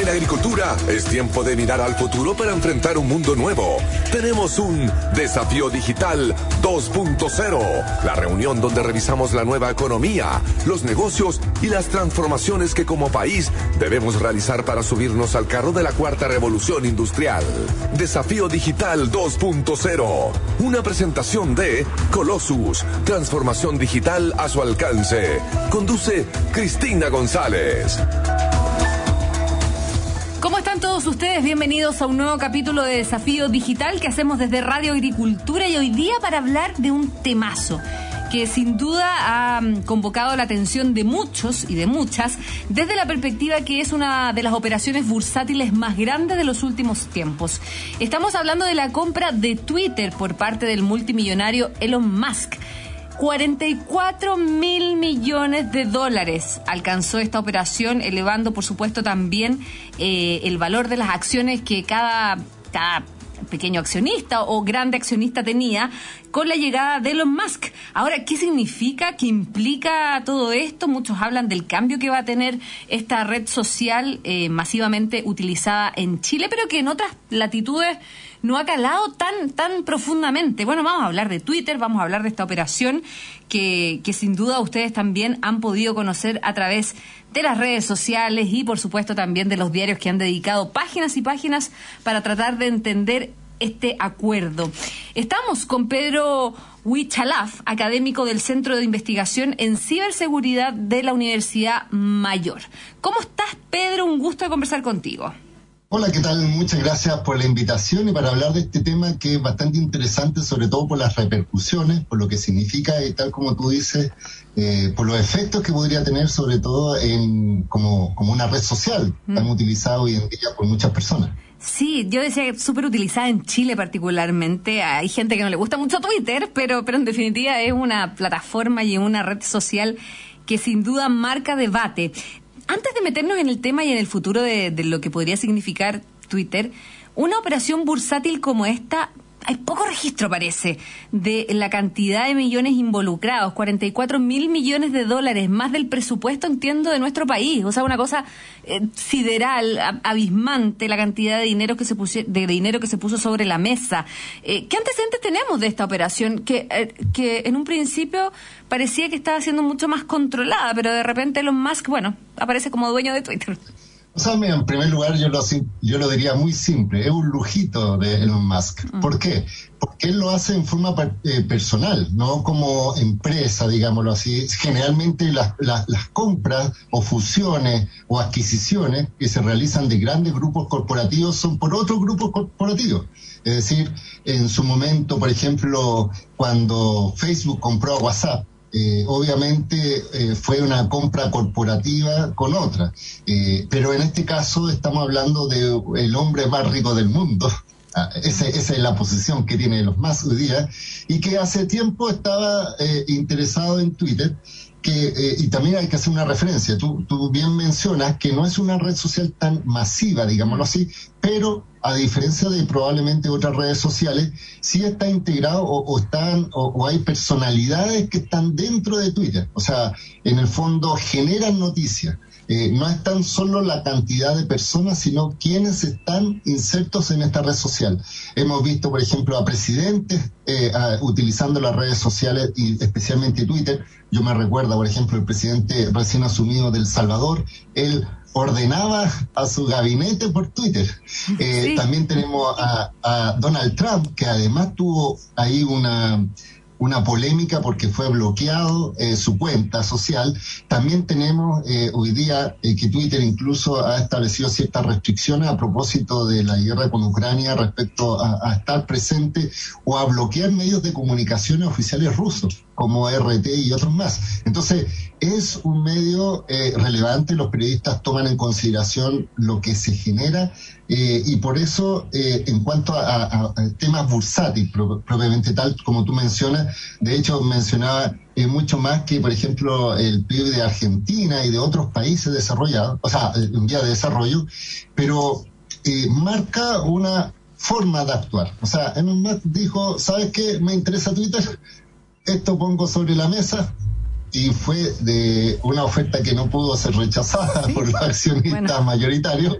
En agricultura es tiempo de mirar al futuro para enfrentar un mundo nuevo. Tenemos un desafío digital 2.0, la reunión donde revisamos la nueva economía, los negocios y las transformaciones que como país debemos realizar para subirnos al carro de la cuarta revolución industrial. Desafío digital 2.0, una presentación de Colossus, transformación digital a su alcance. Conduce Cristina González. ¿Cómo están todos ustedes? Bienvenidos a un nuevo capítulo de Desafío Digital que hacemos desde Radio Agricultura y hoy día para hablar de un temazo que sin duda ha mm, convocado la atención de muchos y de muchas desde la perspectiva que es una de las operaciones bursátiles más grandes de los últimos tiempos. Estamos hablando de la compra de Twitter por parte del multimillonario Elon Musk 44 mil millones de dólares alcanzó esta operación, elevando, por supuesto, también eh, el valor de las acciones que cada, cada pequeño accionista o grande accionista tenía con la llegada de Elon Musk. Ahora, ¿qué significa? ¿Qué implica todo esto? Muchos hablan del cambio que va a tener esta red social eh, masivamente utilizada en Chile, pero que en otras latitudes no ha calado tan, tan profundamente. Bueno, vamos a hablar de Twitter, vamos a hablar de esta operación que, que sin duda ustedes también han podido conocer a través de las redes sociales y por supuesto también de los diarios que han dedicado páginas y páginas para tratar de entender este acuerdo. Estamos con Pedro Huichalaf, académico del Centro de Investigación en Ciberseguridad de la Universidad Mayor. ¿Cómo estás, Pedro? Un gusto de conversar contigo. Hola, ¿qué tal? Muchas gracias por la invitación y para hablar de este tema que es bastante interesante, sobre todo por las repercusiones, por lo que significa y tal como tú dices, eh, por los efectos que podría tener, sobre todo en como, como una red social tan mm. utilizada hoy en día por muchas personas. Sí, yo decía súper utilizada en Chile particularmente. Hay gente que no le gusta mucho Twitter, pero, pero en definitiva es una plataforma y una red social que sin duda marca debate. Antes de meternos en el tema y en el futuro de, lo que podría significar Twitter, una operación bursátil como esta hay poco registro, parece, de la cantidad de millones involucrados, 44 mil millones de dólares, más del presupuesto, entiendo, de nuestro país. O sea, una cosa eh, sideral, abismante, la cantidad de dinero que se de dinero que se puso sobre la mesa. Eh, ¿Qué antecedentes tenemos de esta operación? Que, eh, que en un principio parecía que estaba siendo mucho más controlada, pero de repente Elon Musk, bueno, aparece como dueño de Twitter. O sea, en primer lugar, yo lo, yo lo diría muy simple, es un lujito de Elon Musk. Mm. ¿Por qué? Porque él lo hace en forma eh, personal, no como empresa, digámoslo así. Generalmente las, las, compras o fusiones o adquisiciones que se realizan de grandes grupos corporativos son por otros grupos corporativos. Es decir, en su momento, por ejemplo, cuando Facebook compró a WhatsApp, eh, obviamente eh, fue una compra corporativa con otra, eh, pero en este caso estamos hablando de el hombre más rico del mundo. Ah, esa, esa, es la posición que tiene los más hoy día. Y que hace tiempo estaba interesado en Twitter que, eh, y también hay que hacer una referencia, tú, tú bien mencionas que no es una red social tan masiva, digámoslo así, pero a diferencia de probablemente otras redes sociales, sí está integrado o, están o, hay personalidades que están dentro de Twitter. O sea, en el fondo generan noticias. Eh, no es tan solo la cantidad de personas, sino quienes están insertos en esta red social. Hemos visto, por ejemplo, a presidentes eh, utilizando las redes sociales y especialmente Twitter. Yo me recuerdo, por ejemplo, el presidente recién asumido del Salvador, él ordenaba a su gabinete por Twitter. Eh, también tenemos a Donald Trump, que además tuvo ahí una una polémica porque fue bloqueado eh, su cuenta social. También tenemos eh, hoy día eh, que Twitter incluso ha establecido ciertas restricciones a propósito de la guerra con Ucrania respecto a, a estar presente o a bloquear medios de comunicación oficiales rusos como RT y otros más. Entonces, es un medio eh, relevante, los periodistas toman en consideración lo que se genera eh, y por eso, eh, en cuanto a, temas bursátiles, propiamente tal, como tú mencionas, de hecho mencionaba mucho más que, por ejemplo, el PIB de Argentina y de otros países desarrollados, o sea, un día de desarrollo, pero marca una forma de actuar. O sea, en más dijo, ¿sabes qué? Me interesa Twitter, esto pongo sobre la mesa, y fue de una oferta que no pudo ser rechazada por los accionistas mayoritarios.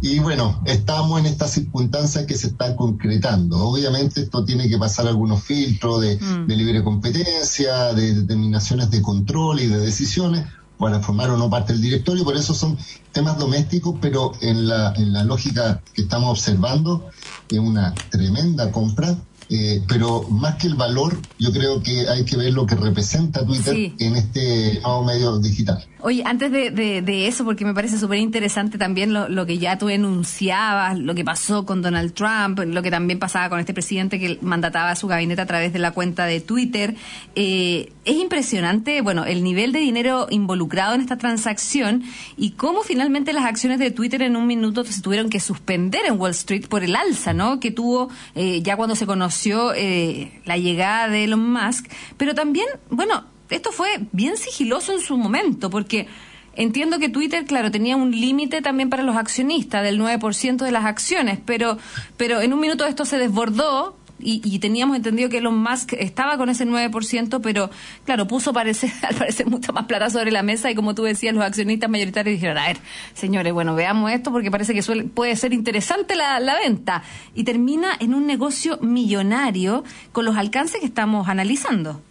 Y bueno, estamos en esta circunstancia que se está concretando. Obviamente esto tiene que pasar algunos filtros de, mm. de libre competencia, de determinaciones de control y de decisiones para formar o no parte del directorio, por eso son temas domésticos, pero en la, en la lógica que estamos observando, es una tremenda compra eh, pero más que el valor, yo creo que hay que ver lo que representa Twitter en este nuevo medio digital. Oye, antes de, de, eso, porque me parece súper interesante también lo, lo, que ya tú enunciabas, lo que pasó con Donald Trump, lo que también pasaba con este presidente que mandataba a su gabinete a través de la cuenta de Twitter. Eh, es impresionante, bueno, el nivel de dinero involucrado en esta transacción y cómo finalmente las acciones de Twitter en un minuto se tuvieron que suspender en Wall Street por el alza, ¿no? Que tuvo eh, ya cuando se conoció eh, la llegada de Elon Musk. Pero también, bueno, esto fue bien sigiloso en su momento, porque entiendo que Twitter, claro, tenía un límite también para los accionistas del 9% de las acciones, pero, pero en un minuto esto se desbordó. Y, teníamos entendido que Elon Musk estaba con ese 9%, pero claro, puso parece, al parecer mucho más plata sobre la mesa y como tú decías, los accionistas mayoritarios dijeron, a ver, señores, bueno, veamos esto porque parece que puede ser interesante la venta. Y termina en un negocio millonario con los alcances que estamos analizando.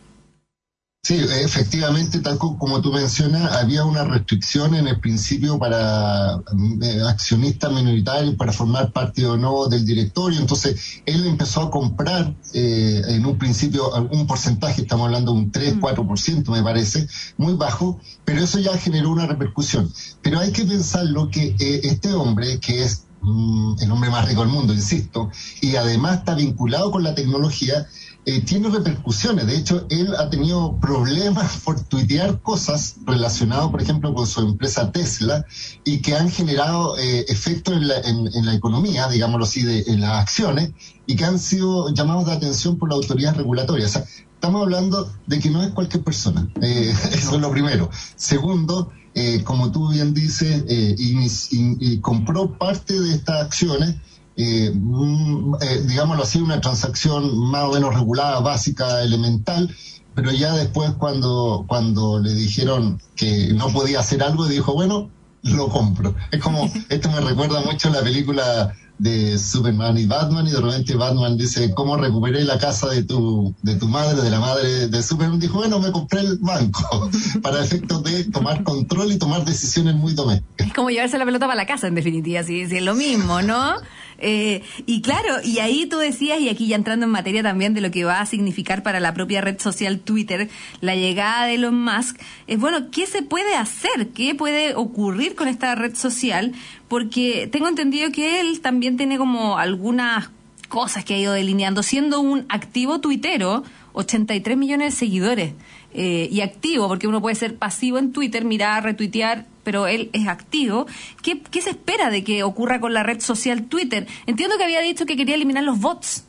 Sí, efectivamente, tal como tú mencionas, había una restricción en el principio para eh, accionistas minoritarios para formar parte o no del directorio. Entonces, él empezó a comprar eh, en un principio un porcentaje, estamos hablando de un 3, 4%, mm. me parece, muy bajo, pero eso ya generó una repercusión. Pero hay que pensarlo que eh, este hombre, que es mm, el hombre más rico del mundo, insisto, y además está vinculado con la tecnología, eh, tiene repercusiones. De hecho, él ha tenido problemas por tuitear cosas relacionadas, por ejemplo, con su empresa Tesla y que han generado eh, efectos en la, en, la, economía, digámoslo así, de, en las acciones y que han sido llamados de atención por la autoridad regulatoria. Estamos hablando de que no es cualquier persona. Eh, eso es lo primero. Segundo, eh, como tú bien dices, y, compró parte de estas acciones eh, mm, eh, digámoslo así, una transacción más o menos regulada, básica, elemental, pero ya después cuando, cuando le dijeron que no podía hacer algo, dijo, bueno, lo compro. Es como, esto me recuerda mucho a la película de Superman y Batman y de repente Batman dice, ¿cómo recuperé la casa de tu, de tu madre, de la madre de Superman? Dijo, bueno, me compré el banco para efectos de tomar control y tomar decisiones muy domésticas. Es como llevarse la pelota para la casa, en definitiva, si es lo mismo, ¿no? Eh, y claro, y ahí tú decías, y aquí ya entrando en materia también de lo que va a significar para la propia red social Twitter, la llegada de Elon Musk, es bueno, ¿qué se puede hacer? ¿Qué puede ocurrir con esta red social? Porque tengo entendido que él también tiene como algunas cosas que ha ido delineando, siendo un activo tuitero, 83 millones de seguidores. Eh, y activo, porque uno puede ser pasivo en Twitter, mirar, retuitear, pero él es activo. ¿Qué, ¿Qué se espera de que ocurra con la red social Twitter? Entiendo que había dicho que quería eliminar los bots.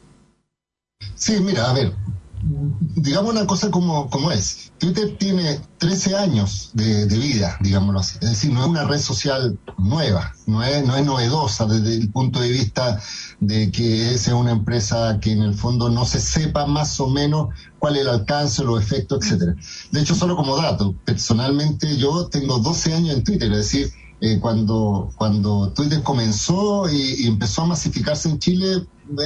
Sí, mira, a ver, digamos una cosa como, como es. Twitter tiene 13 años de, vida, digámoslo así. Es decir, no es una red social nueva, no es, no es novedosa desde el punto de vista de que es una empresa que en el fondo no se sepa más o menos cuál es el alcance, los efectos, etcétera. De hecho, solo como dato, personalmente yo tengo 12 años en Twitter, es decir, eh, cuando, cuando Twitter comenzó y, empezó a masificarse en Chile,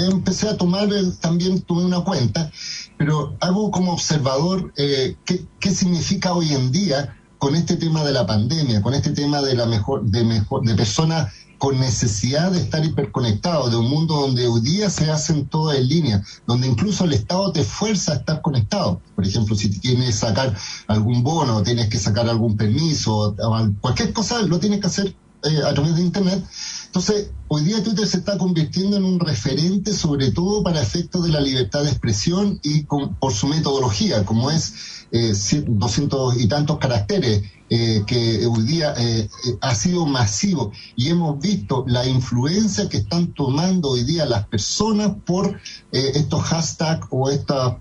empecé a tomar, también tuve una cuenta, pero hago como observador eh, qué, qué significa hoy en día con este tema de la pandemia, con este tema de la mejor, de mejor, de personas con necesidad de estar hiperconectado, de un mundo donde hoy día se hacen todo en línea, donde incluso el Estado te fuerza a estar conectado. Por ejemplo, si tienes que sacar algún bono, tienes que sacar algún permiso, cualquier cosa lo tienes que hacer eh, a través de Internet. Entonces, hoy día Twitter se está convirtiendo en un referente sobre todo para efectos de la libertad de expresión y por su metodología, como es eh, 200 y tantos caracteres eh, que hoy día eh, eh, ha sido masivo y hemos visto la influencia que están tomando hoy día las personas por estos hashtags o estos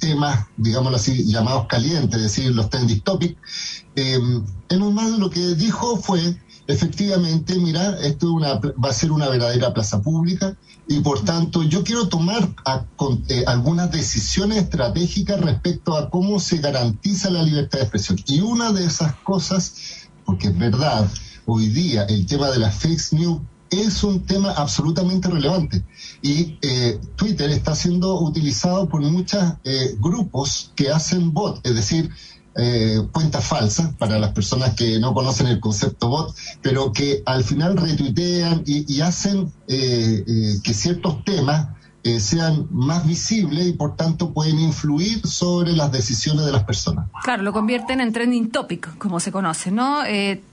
temas, digámoslo así, llamados calientes, es decir, los trending topics. Eh, más lo que dijo fue efectivamente, mira, esto una, va a ser una verdadera plaza pública y por tanto yo quiero tomar eh, algunas decisiones estratégicas respecto a cómo se garantiza la libertad de expresión. Y una de esas cosas, porque es verdad, hoy día el tema de las fake news es un tema absolutamente relevante. Y eh, Twitter está siendo utilizado por muchos eh, grupos que hacen bot, es decir, eh, cuentas falsas para las personas que no conocen el concepto bot, pero que al final retuitean y, hacen eh, eh, que ciertos temas sean más visibles y por tanto pueden influir sobre las decisiones de las personas. Claro, lo convierten en trending topic, como se conoce, ¿no?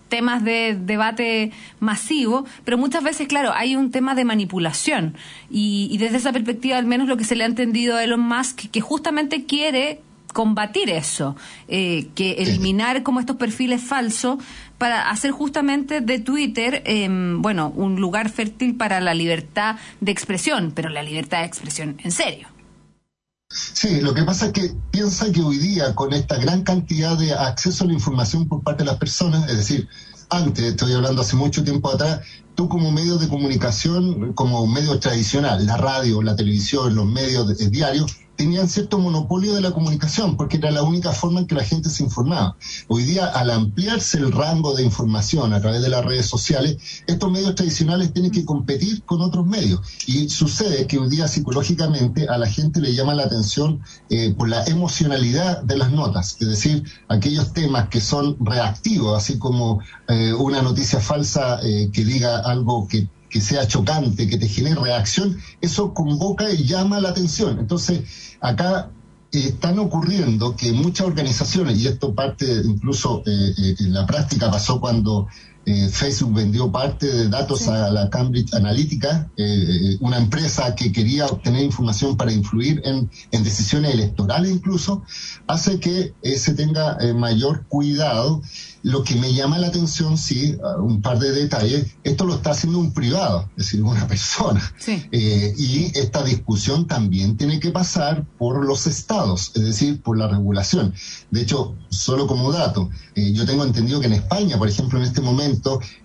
temas de debate masivo, pero muchas veces, claro, hay un tema de manipulación. Y, y, desde esa perspectiva, al menos lo que se le ha entendido a Elon Musk, que justamente quiere combatir eso, eh, que eliminar como estos perfiles falsos para hacer justamente de Twitter, em, bueno, un lugar fértil para la libertad de expresión, pero la libertad de expresión en serio. Sí, lo que pasa es que piensa que hoy día con esta gran cantidad de acceso a la información por parte de las personas, es decir, antes, estoy hablando hace mucho tiempo atrás, como medio de comunicación, como medio tradicional, la radio, la televisión, los medios diarios, tenían cierto monopolio de la comunicación, porque era la única forma en que la gente se informaba. Hoy día, al ampliarse el rango de información a través de las redes sociales, estos medios tradicionales tienen que competir con otros medios. Y sucede que hoy día psicológicamente a la gente le llama la atención eh, por la emocionalidad de las notas, es decir, aquellos temas que son reactivos, así como eh, una noticia falsa eh, que diga algo que que sea chocante, que te genere reacción, eso convoca y llama la atención. Entonces, acá eh, están ocurriendo que muchas organizaciones, y esto parte incluso eh, eh, en la práctica pasó cuando Facebook vendió parte de datos a la Cambridge Analytica, una empresa que quería obtener información para influir en, en decisiones electorales incluso, hace que se tenga mayor cuidado lo que me llama la atención, sí, un par de detalles, esto lo está haciendo un privado, es decir, una persona. Eh, y esta discusión también tiene que pasar por los estados, es decir, por la regulación. De hecho, solo como dato, eh, yo tengo entendido que en España, por ejemplo, en este momento,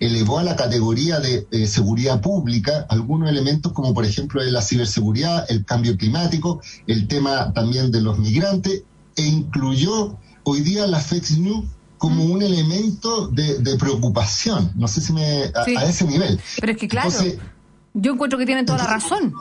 elevó a la categoría de eh, seguridad pública algunos elementos como, por ejemplo, la ciberseguridad, el cambio climático, el tema también de los migrantes, e incluyó hoy día la fake news como un elemento de, preocupación. No sé si me. A, ese nivel. Pero es que, claro, yo encuentro que tienen toda la razón.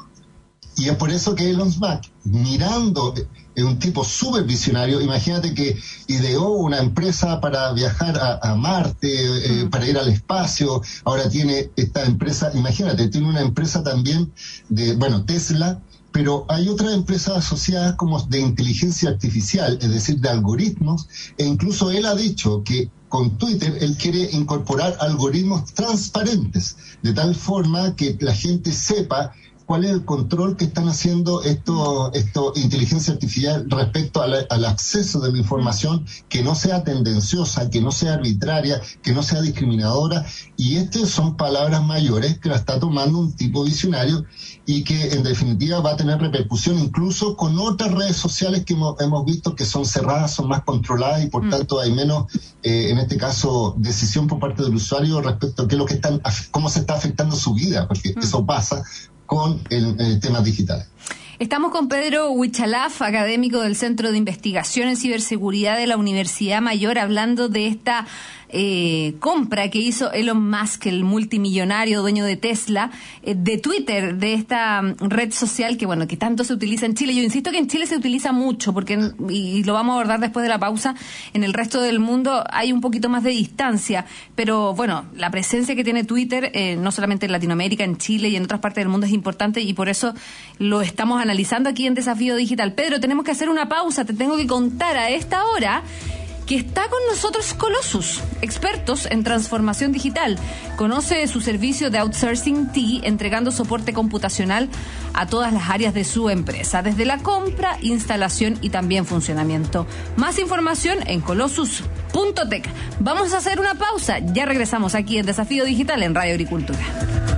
Y es por eso que Elon Musk, mirando, es un tipo súper visionario, imagínate que ideó una empresa para viajar a, Marte, eh, para ir al espacio, ahora tiene esta empresa, imagínate, tiene una empresa también de, bueno, Tesla, pero hay otras empresas asociadas como de inteligencia artificial, es decir, de algoritmos, e incluso él ha dicho que con Twitter él quiere incorporar algoritmos transparentes, de tal forma que la gente sepa cuál es el control que están haciendo esto, esto inteligencia artificial respecto al acceso de la información que no sea tendenciosa, que no sea arbitraria, que no sea discriminadora. Y estas son palabras mayores que la está tomando un tipo visionario y que en definitiva va a tener repercusión incluso con otras redes sociales que hemos, visto que son cerradas, son más controladas y por mm. tanto hay menos, eh, en este caso, decisión por parte del usuario respecto a qué es lo que están, cómo se está afectando su vida, porque mm. eso pasa con el, tema digital. Estamos con Pedro Huichalaf, académico del Centro de Investigación en Ciberseguridad de la Universidad Mayor, hablando de esta eh, compra que hizo Elon Musk, el multimillonario dueño de Tesla, eh, de Twitter, de esta mm, red social que, bueno, que tanto se utiliza en Chile. Yo insisto que en Chile se utiliza mucho, porque, y, lo vamos a abordar después de la pausa, en el resto del mundo hay un poquito más de distancia, pero bueno, la presencia que tiene Twitter, eh, no solamente en Latinoamérica, en Chile y en otras partes del mundo es importante y por eso lo estamos analizando aquí en Desafío Digital. Pedro, tenemos que hacer una pausa, te tengo que contar a esta hora que está con nosotros Colossus, expertos en transformación digital. Conoce su servicio de outsourcing T, entregando soporte computacional a todas las áreas de su empresa, desde la compra, instalación y también funcionamiento. Más información en colossus.tech. Vamos a hacer una pausa. Ya regresamos aquí en Desafío Digital en Radio Agricultura.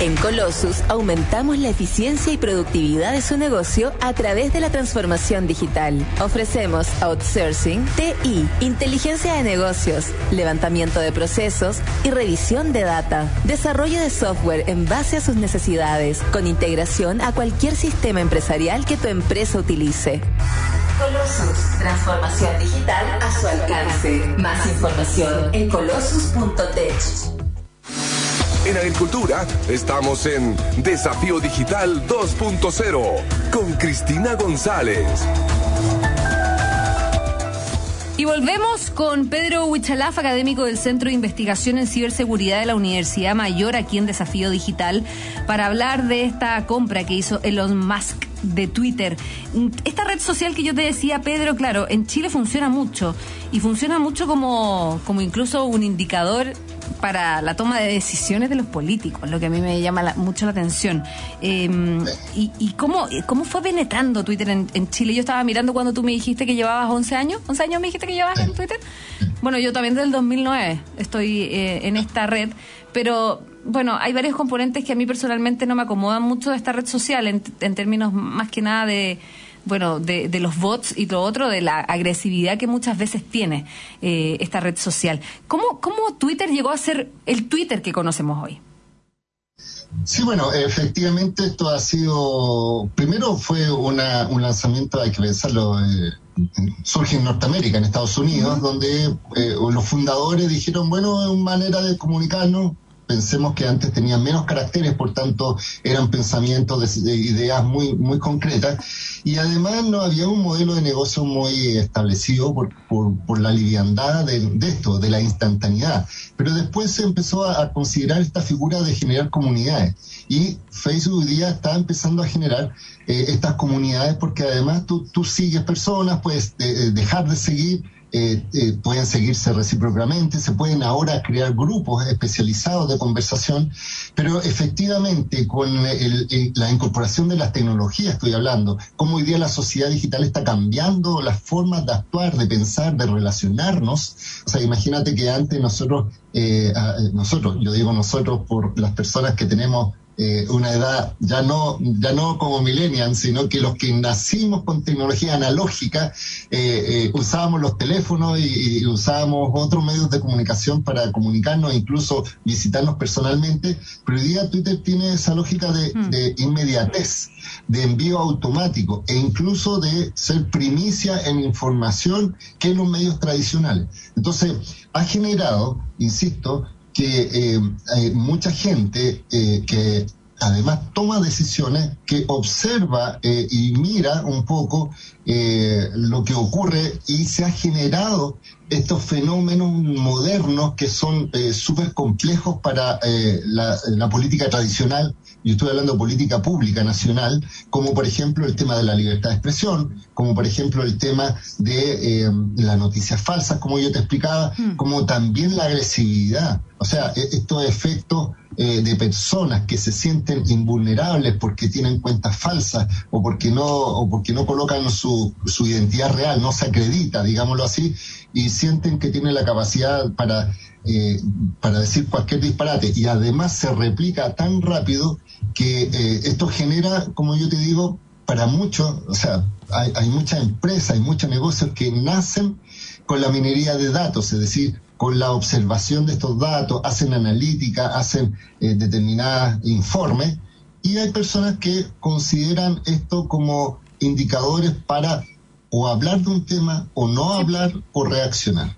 En Colossus aumentamos la eficiencia y productividad de su negocio a través de la transformación digital. Ofrecemos outsourcing, TI, inteligencia de negocios, levantamiento de procesos y revisión de data. Desarrollo de software en base a sus necesidades, con integración a cualquier sistema empresarial que tu empresa utilice. Colossus, transformación digital a su alcance. Más información en colossus.tech. En agricultura estamos en Desafío Digital 2.0 con Cristina González. Y volvemos con Pedro Huichalaf, académico del Centro de Investigación en Ciberseguridad de la Universidad Mayor, aquí en Desafío Digital, para hablar de esta compra que hizo Elon Musk de Twitter. Esta red social que yo te decía, Pedro, claro, en Chile funciona mucho y funciona mucho como, como incluso un indicador para la toma de decisiones de los políticos, lo que a mí me llama mucho la atención. Em, y, cómo, cómo fue penetrando Twitter en, Chile? Yo estaba mirando cuando tú me dijiste que llevabas 11 años. ¿11 años me dijiste que llevabas en Twitter? Bueno, yo también del 2009 estoy eh, en esta red, pero bueno, hay varios componentes que a mí personalmente no me acomodan mucho de esta red social en, en términos más que nada de bueno, de, de, los bots y lo otro, de la agresividad que muchas veces tiene eh, esta red social. ¿Cómo, ¿Cómo Twitter llegó a ser el Twitter que conocemos hoy? Sí, bueno, efectivamente esto ha sido, primero fue una, un lanzamiento, hay que pensarlo, eh, surge en Norteamérica, en Estados Unidos, donde eh, los fundadores dijeron, bueno, es una manera de comunicarnos, pensemos que antes tenían menos caracteres, por tanto eran pensamientos de, ideas muy, muy concretas y además no había un modelo de negocio muy establecido por, por, la liviandad de, esto, de la instantaneidad. Pero después se empezó a, considerar esta figura de generar comunidades y Facebook hoy día está empezando a generar eh, estas comunidades porque además tú, sigues personas, puedes eh, dejar de seguir eh, eh, pueden seguirse recíprocamente, se pueden ahora crear grupos especializados de conversación, pero efectivamente con la incorporación de las tecnologías estoy hablando, cómo hoy día la sociedad digital está cambiando las formas de actuar, de pensar, de relacionarnos. O sea, imagínate que antes nosotros, eh, nosotros, yo digo nosotros por las personas que tenemos eh, una edad ya no, ya no como millennials, sino que los que nacimos con tecnología analógica eh, eh, usábamos los teléfonos y, usábamos otros medios de comunicación para comunicarnos, incluso visitarnos personalmente, pero hoy día Twitter tiene esa lógica de, hmm. de inmediatez, de envío automático e incluso de ser primicia en información que en los medios tradicionales. Entonces, ha generado, insisto, que eh, hay mucha gente eh, que además toma decisiones, que observa eh, y mira un poco lo que ocurre y se ha generado estos fenómenos modernos que son súper complejos para la, la, política tradicional, yo estoy hablando de política pública nacional, como por ejemplo el tema de la libertad de expresión, como por ejemplo el tema de las noticias falsas, como yo te explicaba, hmm. como también la agresividad. O sea, e-, estos efectos eh, de personas que se sienten invulnerables porque tienen cuentas falsas o porque no, o porque no colocan su, su identidad real, no se acredita, digámoslo así, y sienten que tienen la capacidad para, eh, para decir cualquier disparate. Y además se replica tan rápido que eh, esto genera, como yo te digo, para muchos, o sea, hay, hay muchas empresas, hay muchos negocios que nacen con la minería de datos, es decir, con la observación de estos datos, hacen analítica, hacen eh, determinados informes, y hay personas que consideran esto como indicadores para o hablar de un tema, o no hablar, o reaccionar.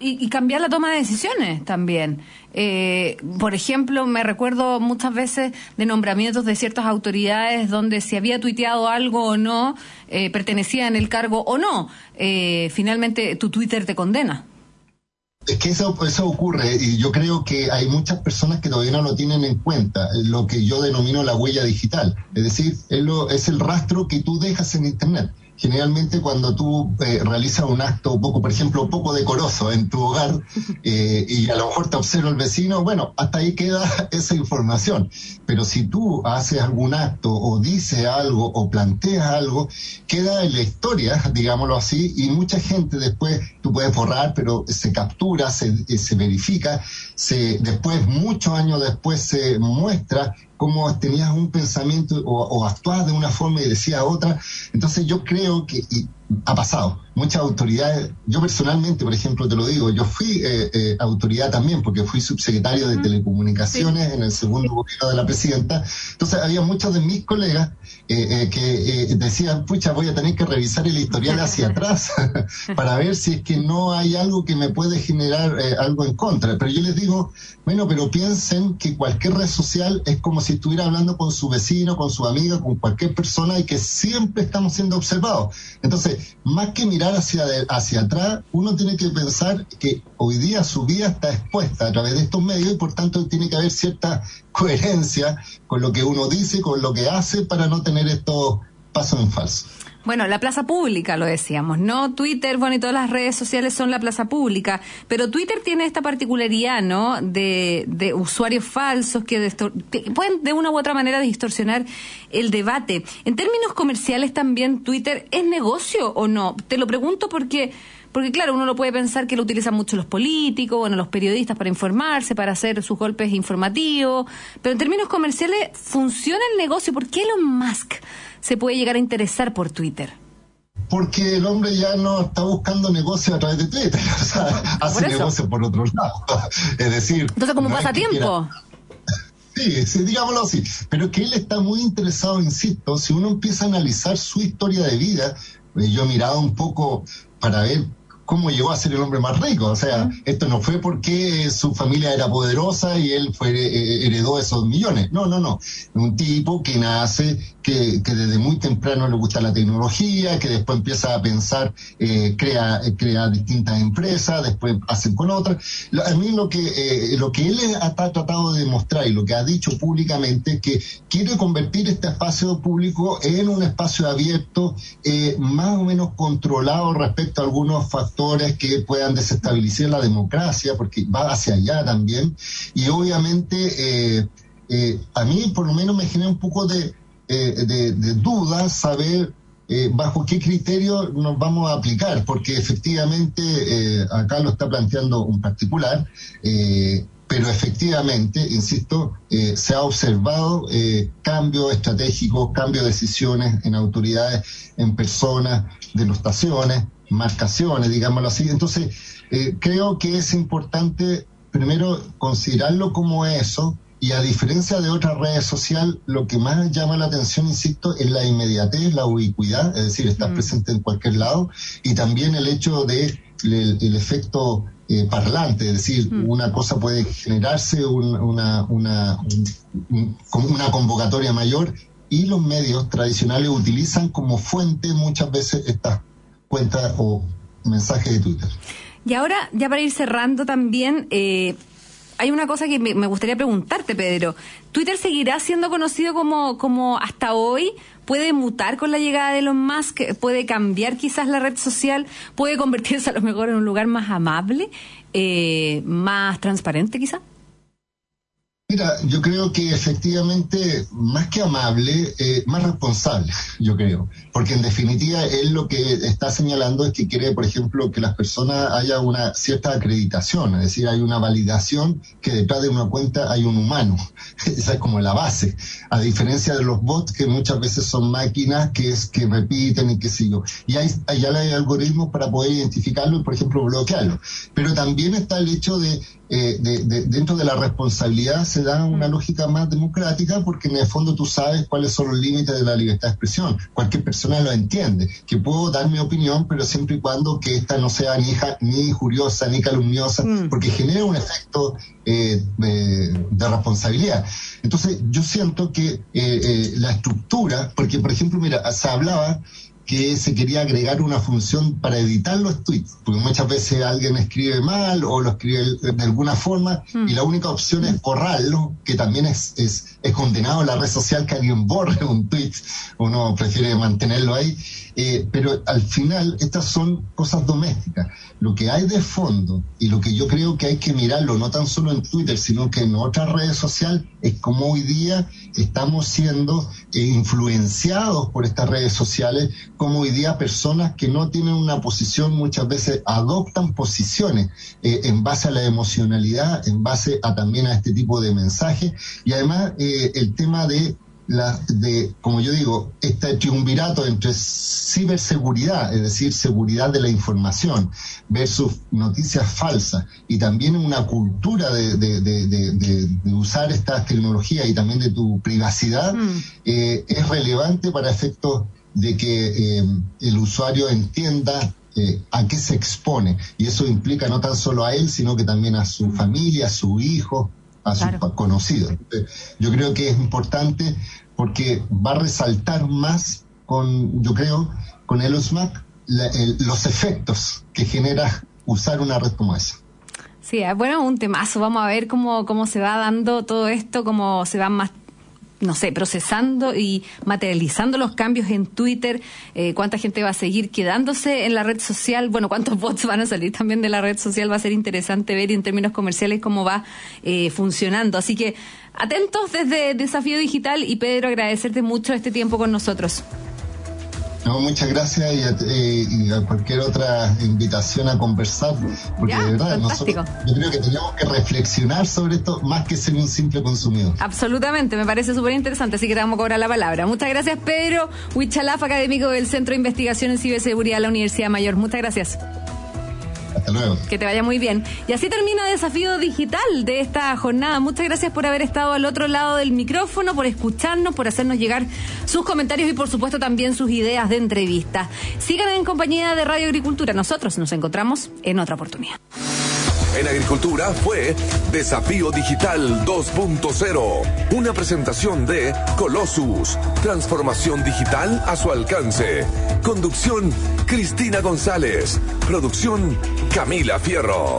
Y, cambiar la toma de decisiones también. Eh, por ejemplo, me recuerdo muchas veces de nombramientos de ciertas autoridades donde si había tuiteado algo o no, eh, pertenecía en el cargo o no. Eh, finalmente, tu Twitter te condena. Es que eso, eso ocurre y yo creo que hay muchas personas que todavía no lo tienen en cuenta, eh, lo que yo denomino la huella digital. Es decir, es, lo, es el rastro que tú dejas en Internet. Generalmente cuando tú eh, realizas un acto poco, por ejemplo, poco decoroso en tu hogar eh, y a lo mejor te observa el vecino, bueno, hasta ahí queda esa información. Pero si tú haces algún acto o dices algo o planteas algo, queda en la historia, digámoslo así, y mucha gente después, tú puedes borrar, pero se captura, se, se verifica, se, después, muchos años después, se muestra cómo tenías un pensamiento o, o actuabas de una forma y decías otra. Entonces yo creo que y ha pasado. Muchas autoridades, yo personalmente, por ejemplo, te lo digo, yo fui eh, eh, autoridad también porque fui subsecretario de Telecomunicaciones en el segundo gobierno de la presidenta. Entonces había muchos de mis colegas eh, que decían, pucha, voy a tener que revisar el historial hacia atrás para ver si es que no hay algo que me puede generar algo en contra. Pero yo les digo, bueno, pero piensen que cualquier red social es como si estuviera hablando con su vecino, con su amiga, con cualquier persona y que siempre estamos siendo observados. Entonces, más que mirar hacia, hacia atrás, uno tiene que pensar que hoy día su vida está expuesta a través de estos medios y por tanto tiene que haber cierta coherencia con lo que uno dice, con lo que hace para no tener estos pasos en falso. Bueno, la plaza pública, lo decíamos, ¿no? Twitter, bueno, y todas las redes sociales son la plaza pública, pero Twitter tiene esta particularidad, ¿no? De, de usuarios falsos que, pueden de una u otra manera distorsionar el debate. En términos comerciales también, Twitter, ¿es negocio o no? Te lo pregunto porque... Porque claro, uno lo puede pensar que lo utilizan mucho los políticos, bueno, los periodistas para informarse, para hacer sus golpes informativos, pero en términos comerciales, ¿funciona el negocio? ¿Por qué Elon Musk se puede llegar a interesar por Twitter? Porque el hombre ya no está buscando negocio a través de Twitter, o sea, hace negocio por otro lado. es decir. Entonces, como pasatiempo. Sí, sí, digámoslo así. Pero que él está muy interesado, insisto, si uno empieza a analizar su historia de vida, eh, yo he mirado un poco para ver cómo llegó a ser el hombre más rico. O sea, esto no fue porque su familia era poderosa y él fue, eh, heredó esos millones. No, no, no. Un tipo que nace, que, que, desde muy temprano le gusta la tecnología, que después empieza a pensar, eh, crea, crea distintas empresas, después hacen con otras. A mí lo que, eh, lo que él ha tratado de demostrar y lo que ha dicho públicamente es que quiere convertir este espacio público en un espacio abierto, eh, más o menos controlado respecto a algunos factores que puedan desestabilizar la democracia, porque va hacia allá también. Y obviamente, eh, eh, a mí por lo menos me genera un poco de eh, de, de dudas saber eh, bajo qué criterio nos vamos a aplicar, porque efectivamente acá lo está planteando un particular, pero efectivamente, insisto, se ha observado cambios estratégicos, cambios de decisiones en autoridades, en personas, denostaciones, marcaciones, digámoslo así. Entonces, creo que es importante primero considerarlo como eso, y a diferencia de otras redes sociales, lo que más llama la atención, insisto, es la inmediatez, la ubicuidad, es decir, estar mm. presente en cualquier lado, y también el hecho de el, efecto eh, parlante, es decir, mm. una cosa puede generarse una, una, una convocatoria mayor y los medios tradicionales utilizan como fuente muchas veces estas cuentas o mensajes de Twitter. Y ahora, ya para ir cerrando también, eh, hay una cosa que me, gustaría preguntarte, Pedro. ¿Twitter seguirá siendo conocido como, como hasta hoy? ¿Puede mutar con la llegada de Elon Musk? ¿Puede cambiar quizás la red social? ¿Puede convertirse a lo mejor en un lugar más amable? Eh, ¿Más transparente quizás? Mira, yo creo que efectivamente, más que amable, eh, más responsable, yo creo. Porque en definitiva, él lo que está señalando es que quiere, por ejemplo, que las personas haya una cierta acreditación, es decir, hay una validación que detrás de una cuenta hay un humano. Esa es como la base. A diferencia de los bots que muchas veces son máquinas que es que repiten y qué sé yo. Y hay, hay algoritmos para poder identificarlo y, por ejemplo, bloquearlo. Pero también está el hecho de eh, dentro de la responsabilidad se da una lógica más democrática porque en el fondo tú sabes cuáles son los límites de la libertad de expresión. Cualquier persona lo entiende, que puedo dar mi opinión, pero siempre y cuando que esta no sea ni, ni injuriosa ni calumniosa, mm. porque genera un efecto eh, de, responsabilidad. Entonces yo siento que eh, la estructura, porque por ejemplo, mira, se hablaba que se quería agregar una función para editar los tweets, porque muchas veces alguien escribe mal o lo escribe de alguna forma y la única opción es borrarlo, que también es, es, es condenado en la red social que alguien borre un tweet, uno prefiere mantenerlo ahí, eh, pero al final estas son cosas domésticas. Lo que hay de fondo y lo que yo creo que hay que mirarlo, no tan solo en Twitter, sino que en otras redes sociales, es como hoy día estamos siendo eh, influenciados por estas redes sociales, como hoy día personas que no tienen una posición muchas veces adoptan posiciones eh, en base a la emocionalidad, en base a también a este tipo de mensajes y además eh, el tema de la, de, como yo digo, este triunvirato entre ciberseguridad, es decir, seguridad de la información, versus noticias falsas, y también una cultura de, de, de, usar estas tecnologías y también de tu privacidad, mm. eh, es relevante para efectos de que eh, el usuario entienda eh, a qué se expone. Y eso implica no tan solo a él, sino que también a su mm. familia, a su hijo, a sus conocidos. Yo creo que es importante porque va a resaltar más con, yo creo, con el OSMAC los efectos que genera usar una red como esa. Sí, bueno, un temazo. Vamos a ver cómo, cómo se va dando todo esto, cómo se van más no sé, procesando y materializando los cambios en Twitter, eh, cuánta gente va a seguir quedándose en la red social, bueno, cuántos bots van a salir también de la red social, va a ser interesante ver en términos comerciales cómo va eh, funcionando. Así que atentos desde Desafío Digital y Pedro, agradecerte mucho este tiempo con nosotros. No, muchas gracias y a, cualquier otra invitación a conversar, porque de verdad nosotros, yo creo que tenemos que reflexionar sobre esto más que ser un simple consumidor. Absolutamente, me parece súper interesante, así que te vamos a cobrar la palabra. Muchas gracias, Pedro Huichalaf, académico del Centro de Investigación en Ciberseguridad de la Universidad Mayor. Muchas gracias. Hasta luego. Que te vaya muy bien. Y así termina desafío digital de esta jornada. Muchas gracias por haber estado al otro lado del micrófono, por escucharnos, por hacernos llegar sus comentarios y por supuesto también sus ideas de entrevista. Sigan en compañía de Radio Agricultura. Nosotros nos encontramos en otra oportunidad. En Agricultura fue Desafío Digital 2.0, una presentación de Colossus, transformación digital a su alcance. Conducción Cristina González, producción Camila Fierro.